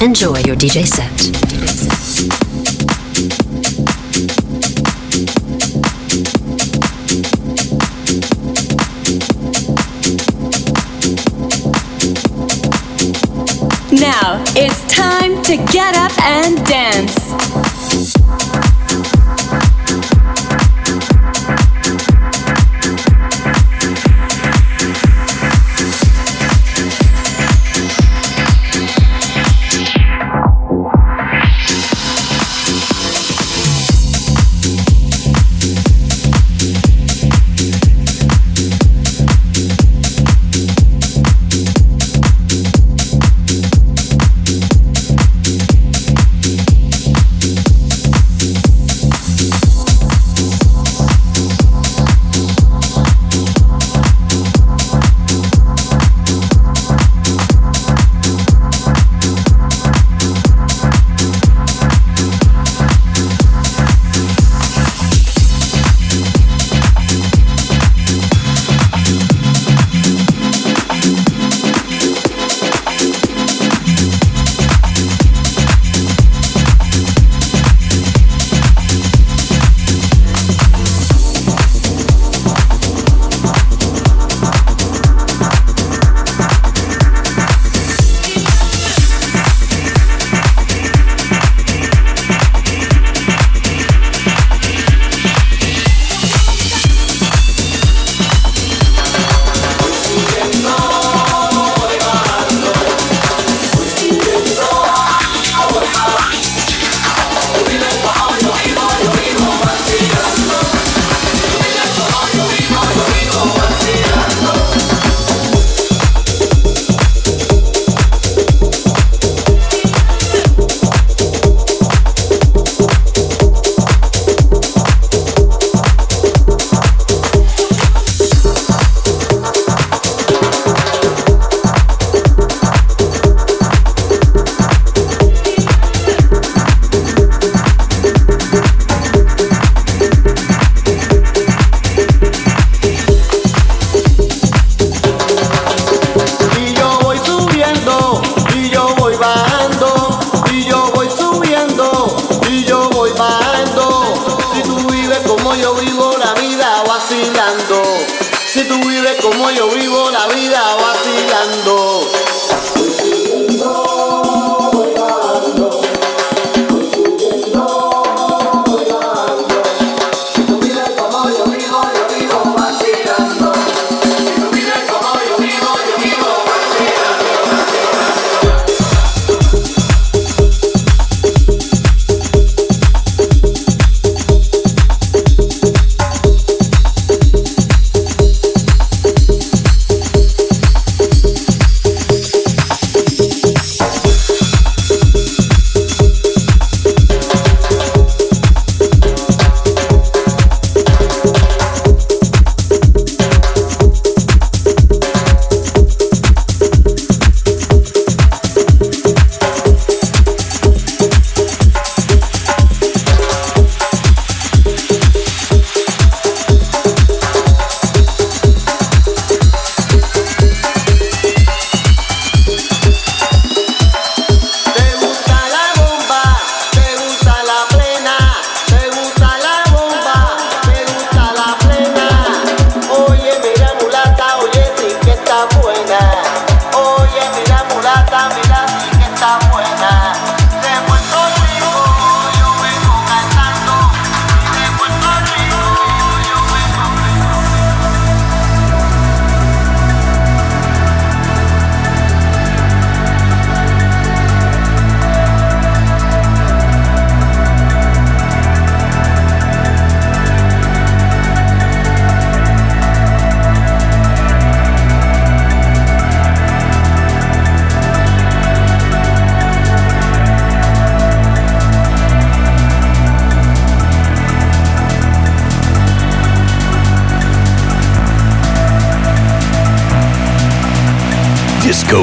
Enjoy your DJ set. Now it's time to get up and dance.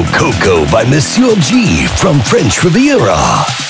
Coco by Monsieur G from French Riviera.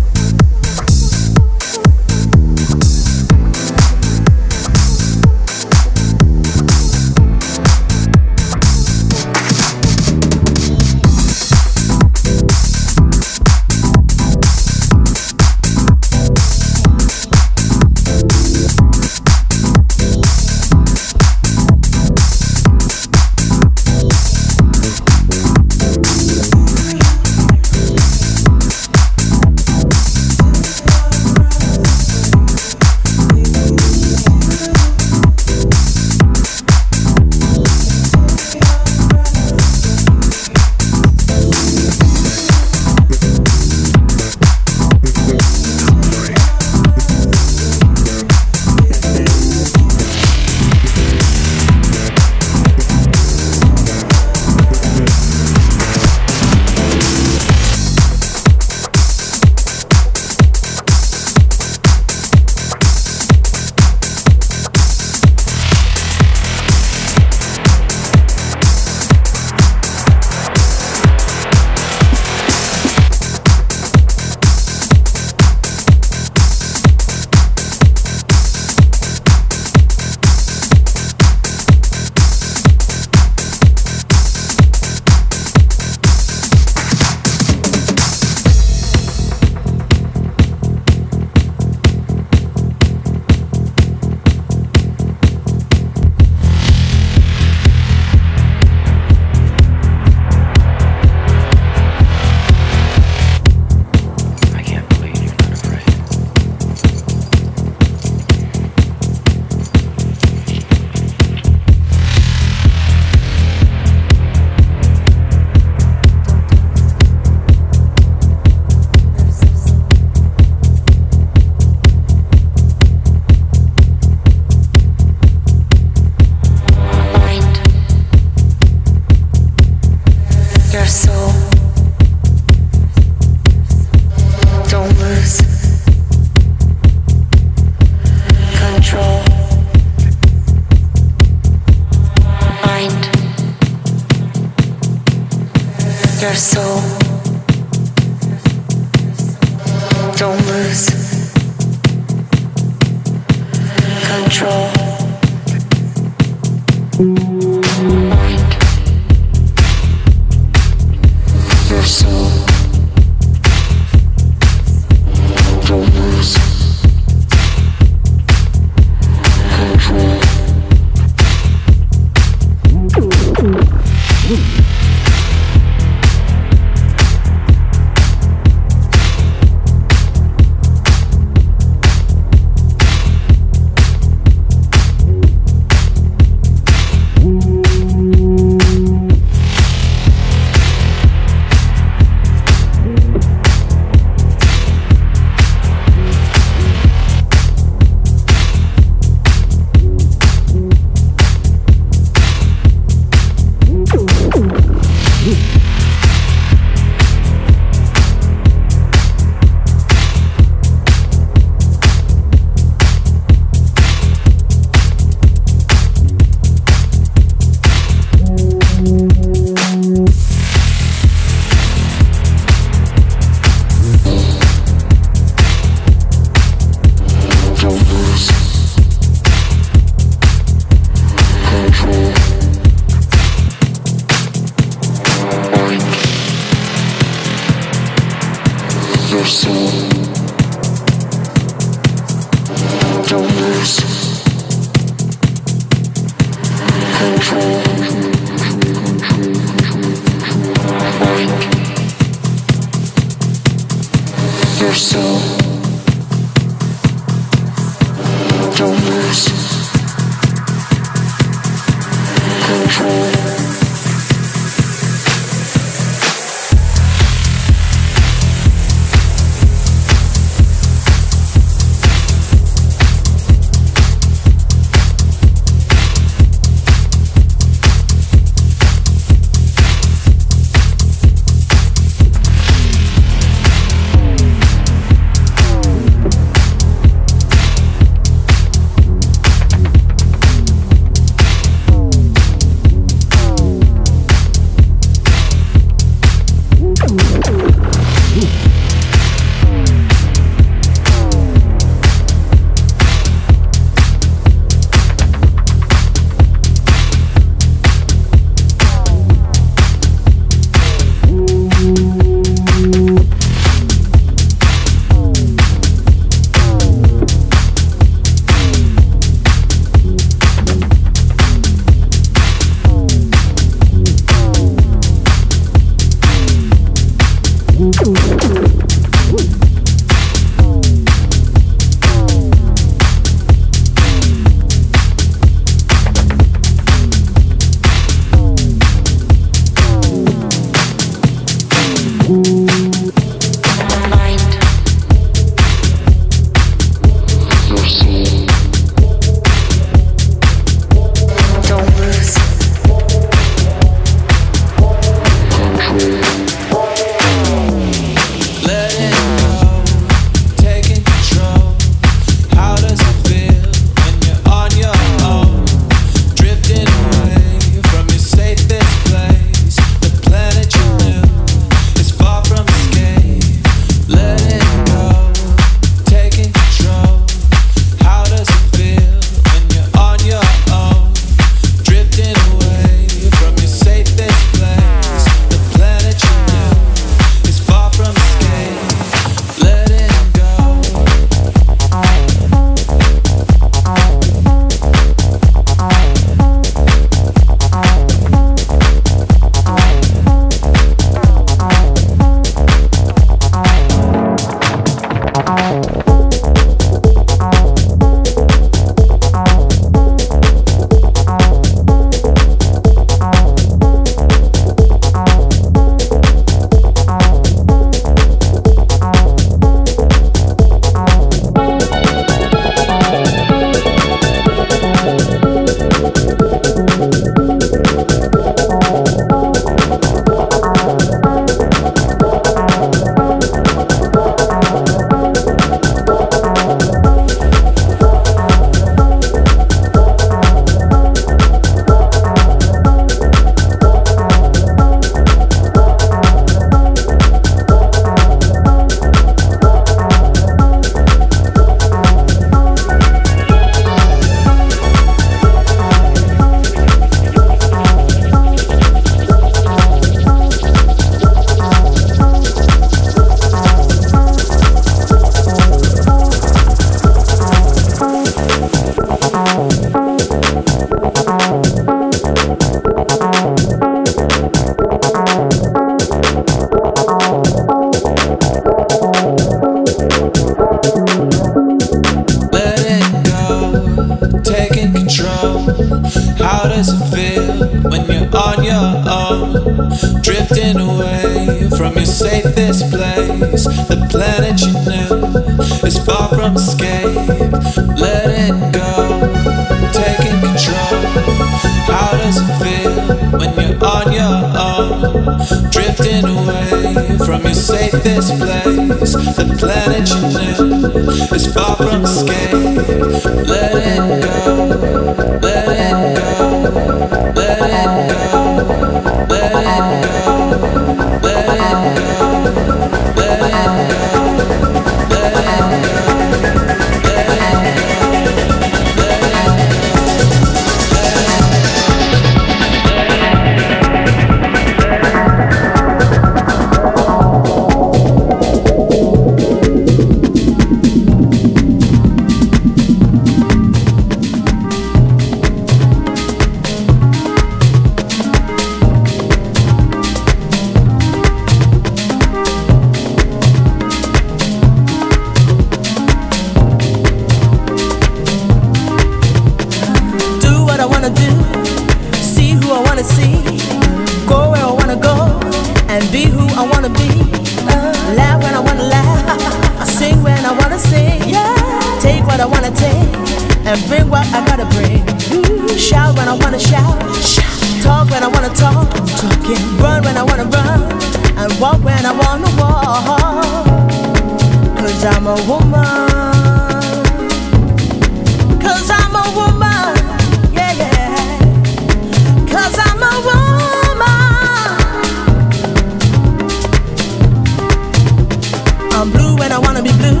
when I wanna be blue.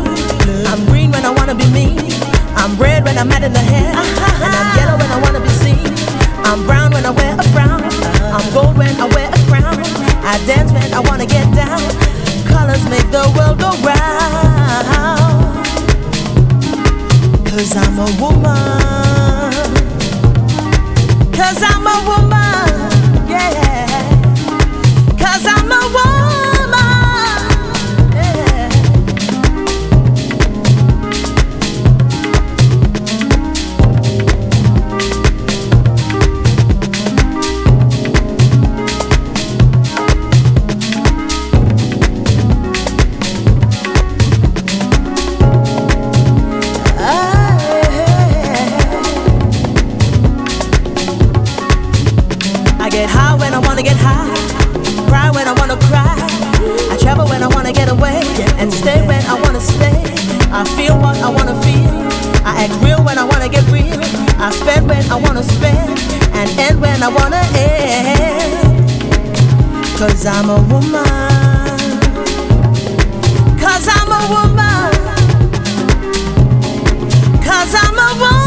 I'm green when I wanna be me. I'm red when I'm mad in the head. And I'm yellow when I wanna be seen. I'm brown when I wear a frown. I'm gold when I wear a crown. I dance when I wanna get down. Colors make the world go round. Cause I'm a woman. Cause I'm a woman. Yeah. Cause I'm a woman. I spend when I wanna spend and end when I wanna end. Cause I'm a woman. Cause I'm a woman. Cause I'm a woman.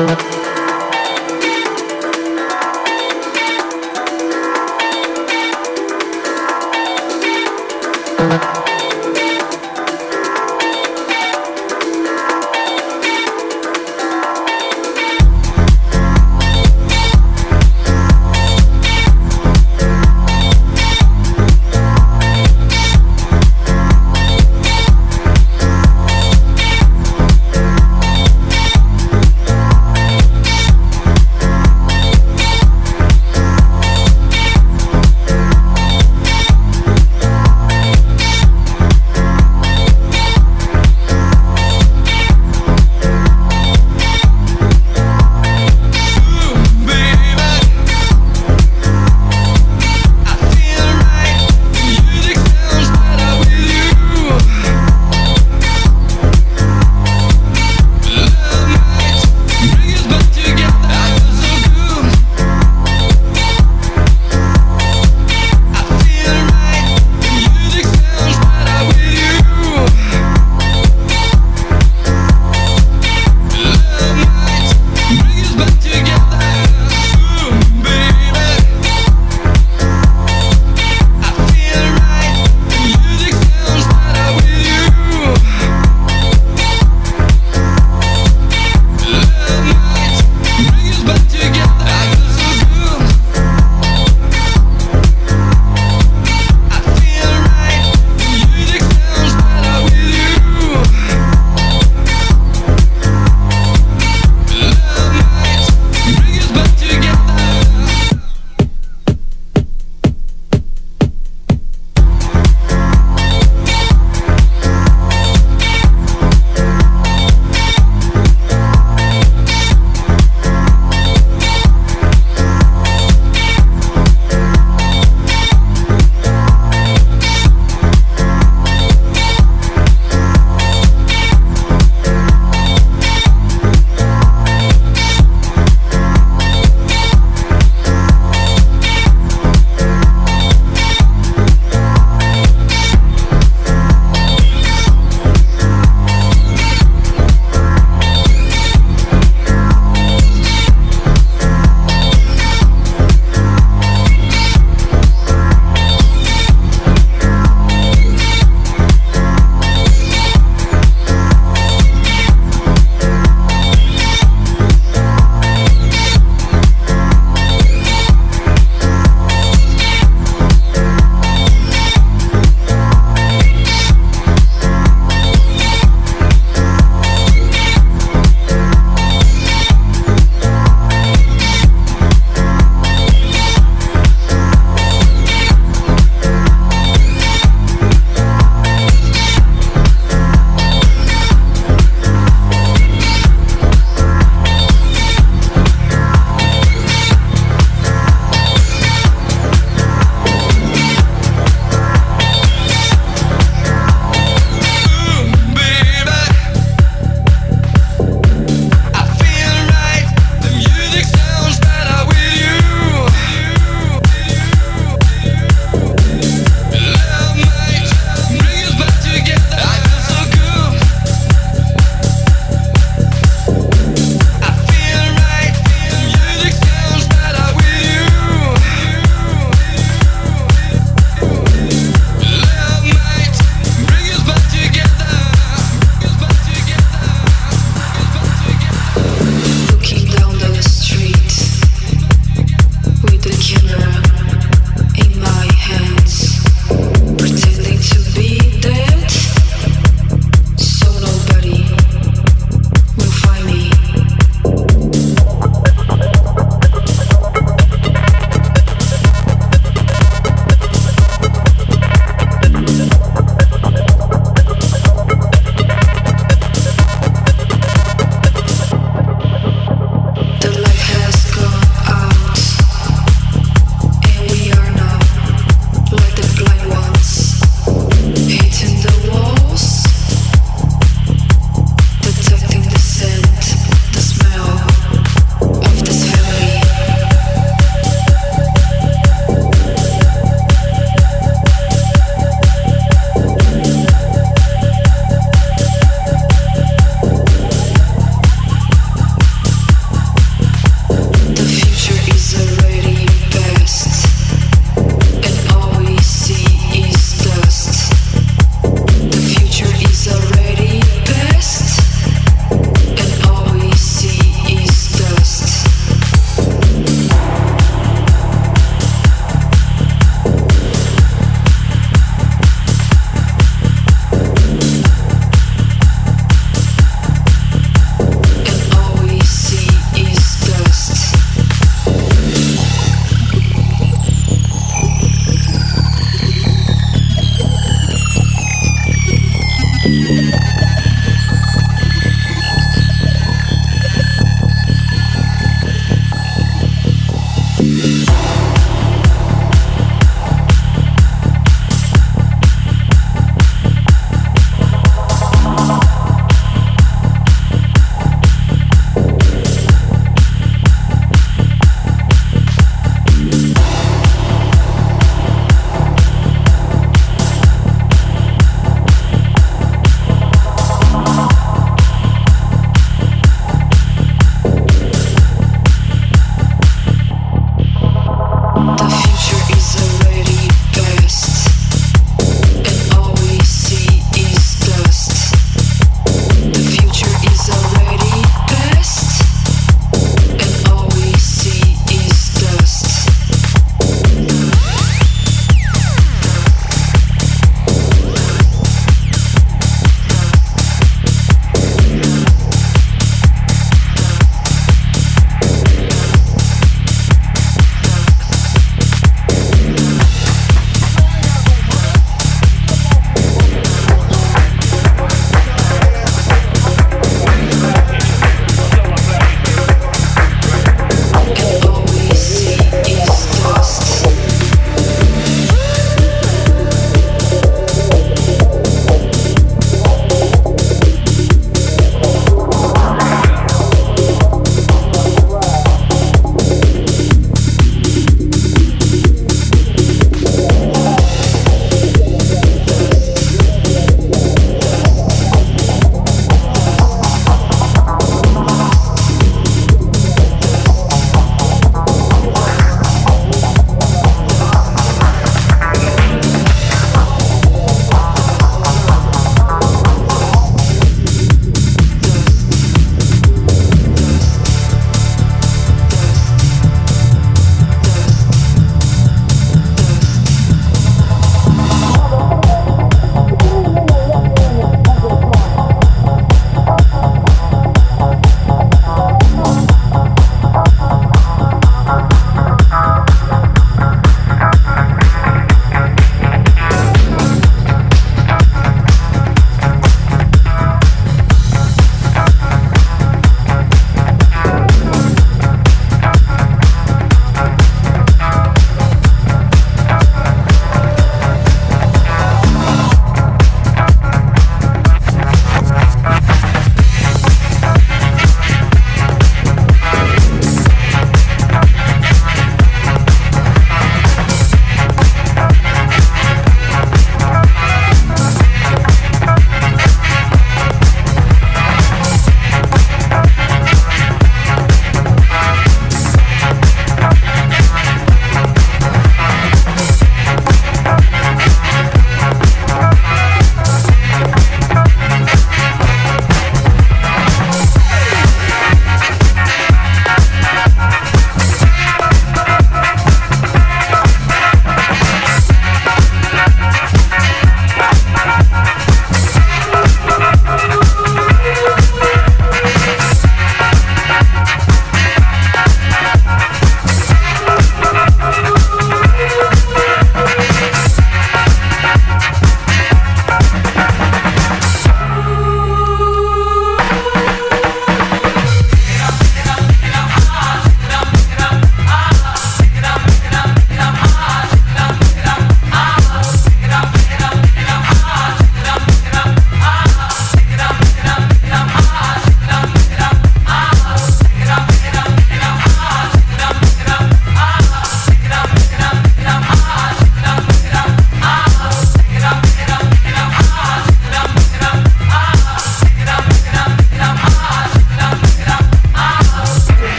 Thank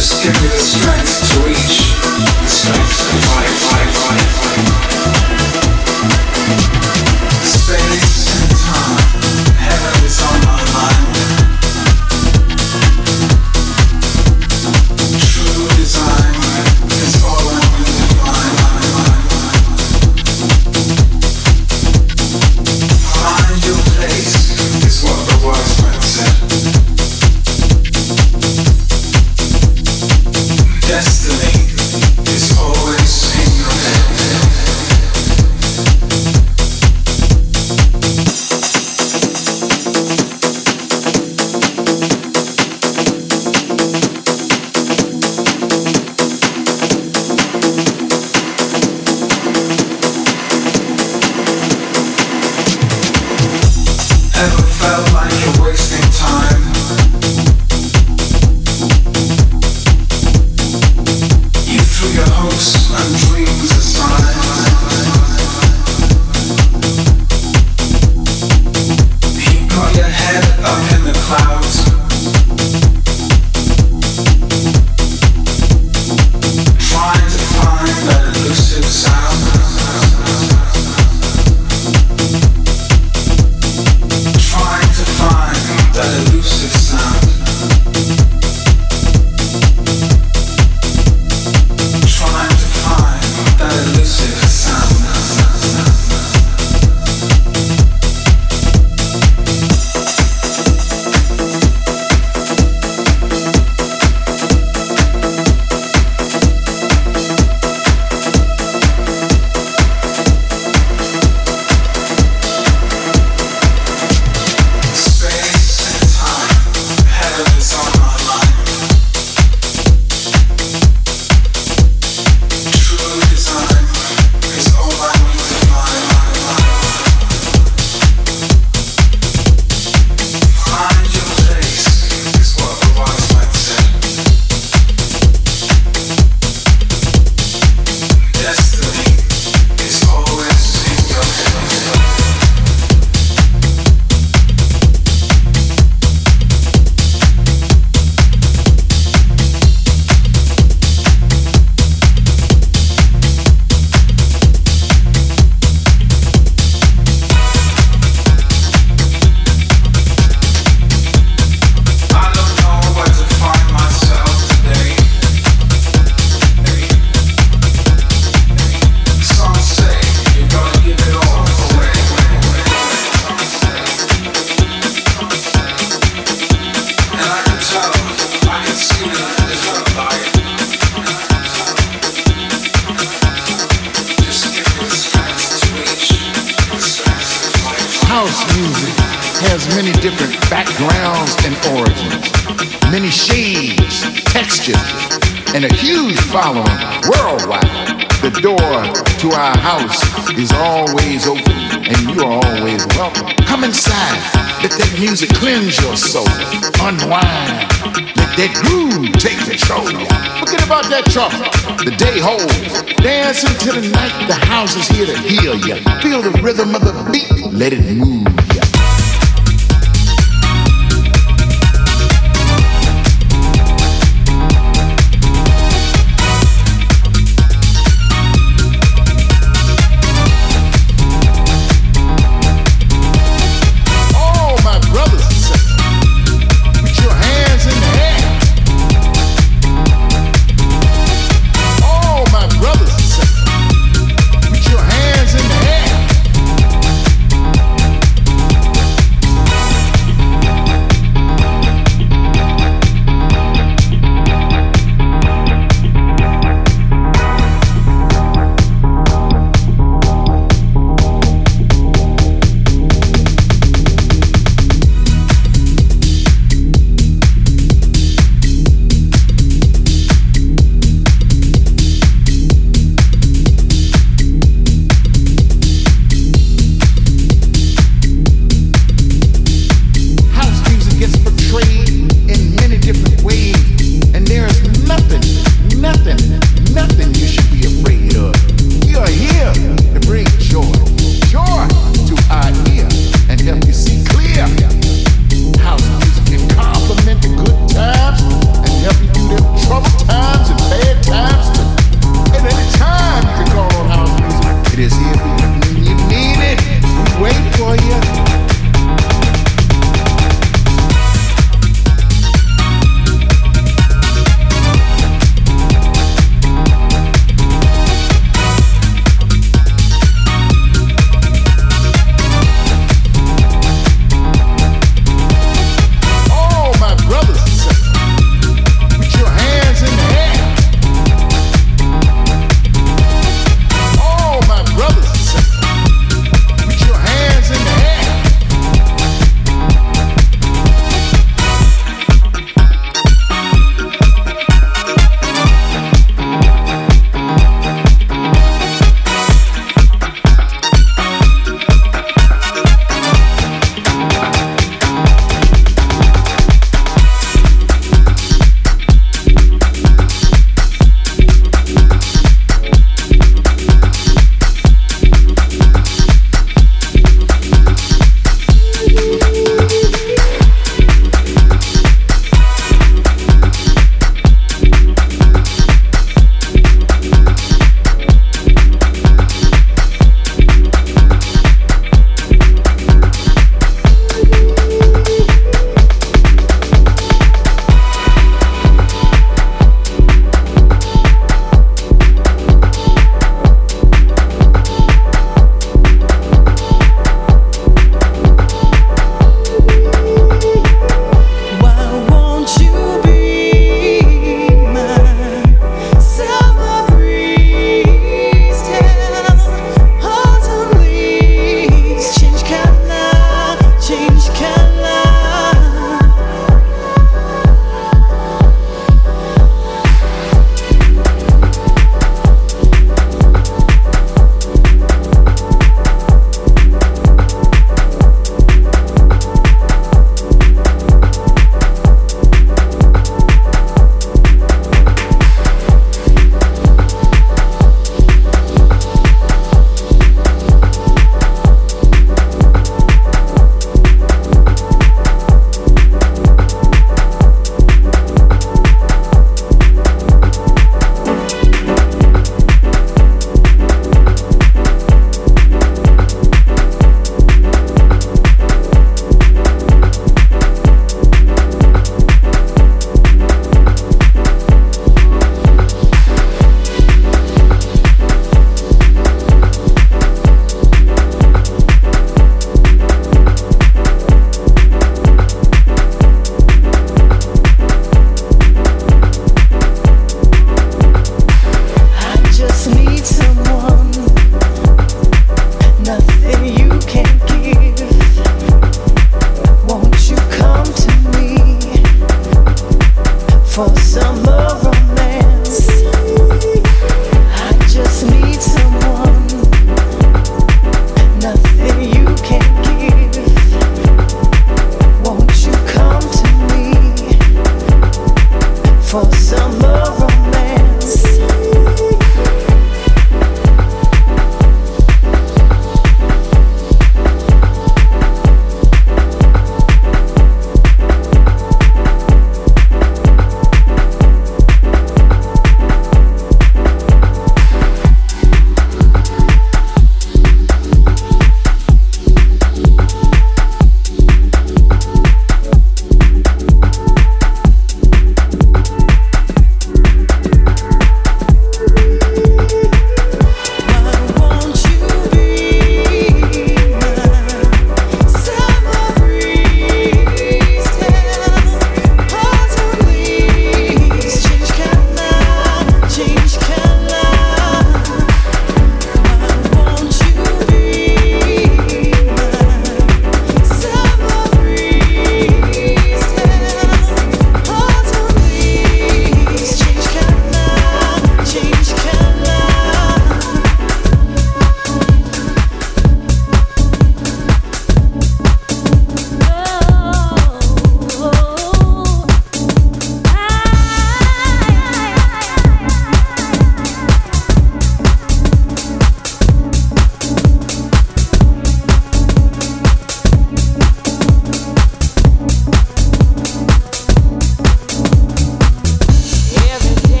Just give me the strength to reach, strength to fight.